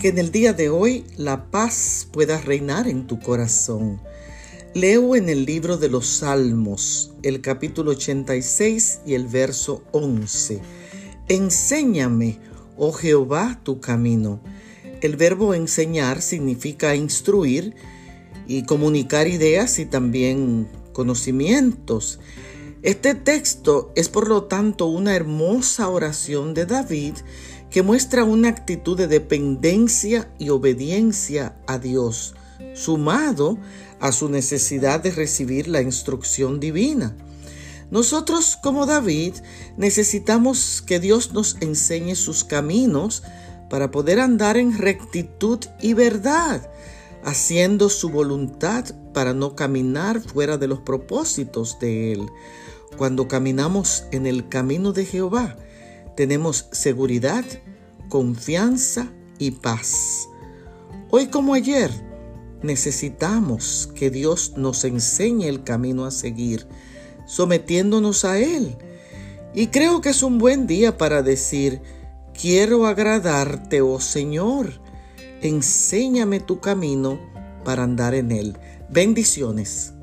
Que en el día de hoy la paz pueda reinar en tu corazón. Leo en el libro de los Salmos, el capítulo 86 y el verso 11. Enséñame, oh Jehová, tu camino. El verbo enseñar significa instruir y comunicar ideas y también conocimientos. Este texto es por lo tanto una hermosa oración de David que muestra una actitud de dependencia y obediencia a Dios, sumado a su necesidad de recibir la instrucción divina. Nosotros, como David, necesitamos que Dios nos enseñe sus caminos para poder andar en rectitud y verdad, haciendo su voluntad para no caminar fuera de los propósitos de Él. Cuando caminamos en el camino de Jehová, tenemos seguridad, confianza y paz. Hoy como ayer, necesitamos que Dios nos enseñe el camino a seguir, sometiéndonos a Él. Y creo que es un buen día para decir, quiero agradarte, oh Señor, enséñame tu camino para andar en Él. Bendiciones.